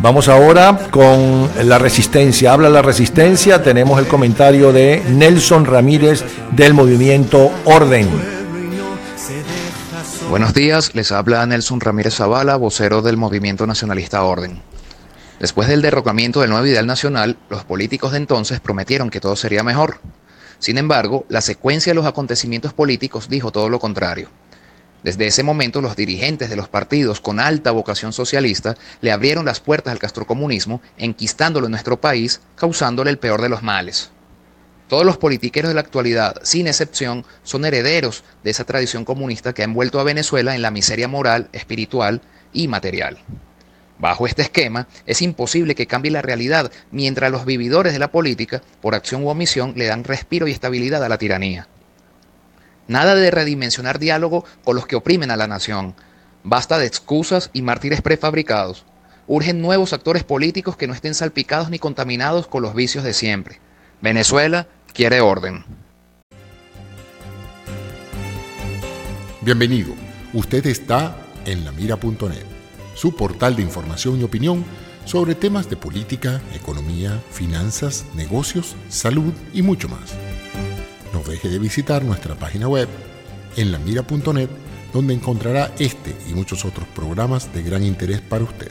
Vamos ahora con la resistencia. Habla la resistencia. Tenemos el comentario de Nelson Ramírez del movimiento Orden. Buenos días, les habla Nelson Ramírez Zavala, vocero del movimiento nacionalista Orden. Después del derrocamiento del nuevo ideal nacional, los políticos de entonces prometieron que todo sería mejor. Sin embargo, la secuencia de los acontecimientos políticos dijo todo lo contrario. Desde ese momento, los dirigentes de los partidos con alta vocación socialista le abrieron las puertas al castrocomunismo, enquistándolo en nuestro país, causándole el peor de los males. Todos los politiqueros de la actualidad, sin excepción, son herederos de esa tradición comunista que ha envuelto a Venezuela en la miseria moral, espiritual y material. Bajo este esquema, es imposible que cambie la realidad mientras los vividores de la política, por acción u omisión, le dan respiro y estabilidad a la tiranía. Nada de redimensionar diálogo con los que oprimen a la nación. Basta de excusas y mártires prefabricados. Urgen nuevos actores políticos que no estén salpicados ni contaminados con los vicios de siempre. Venezuela quiere orden. Bienvenido. Usted está en lamira.net, su portal de información y opinión sobre temas de política, economía, finanzas, negocios, salud y mucho más. No deje de visitar nuestra página web en lamira.net donde encontrará este y muchos otros programas de gran interés para usted.